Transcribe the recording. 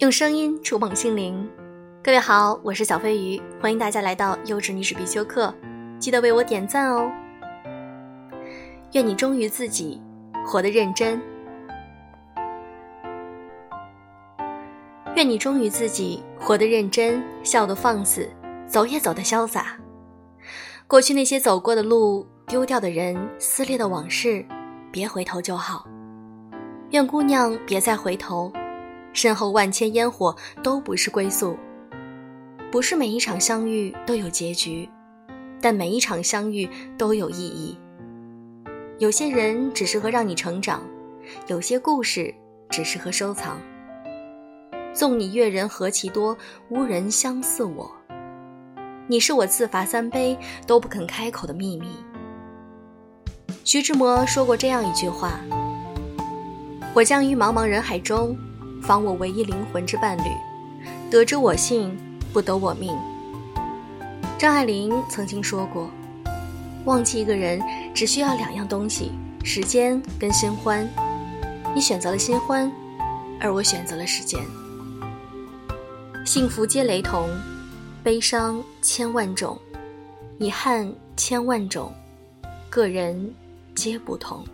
用声音触碰心灵，各位好，我是小飞鱼，欢迎大家来到优质女史必修课，记得为我点赞哦。愿你忠于自己，活得认真；愿你忠于自己，活得认真，笑得放肆，走也走得潇洒。过去那些走过的路，丢掉的人，撕裂的往事，别回头就好。愿姑娘别再回头。身后万千烟火都不是归宿，不是每一场相遇都有结局，但每一场相遇都有意义。有些人只适合让你成长，有些故事只适合收藏。纵你阅人何其多，无人相似我。你是我自罚三杯都不肯开口的秘密。徐志摩说过这样一句话：“我将于茫茫人海中。”访我唯一灵魂之伴侣，得之我幸，不得我命。张爱玲曾经说过：“忘记一个人只需要两样东西，时间跟新欢。你选择了新欢，而我选择了时间。幸福皆雷同，悲伤千万种，遗憾千万种，个人皆不同。”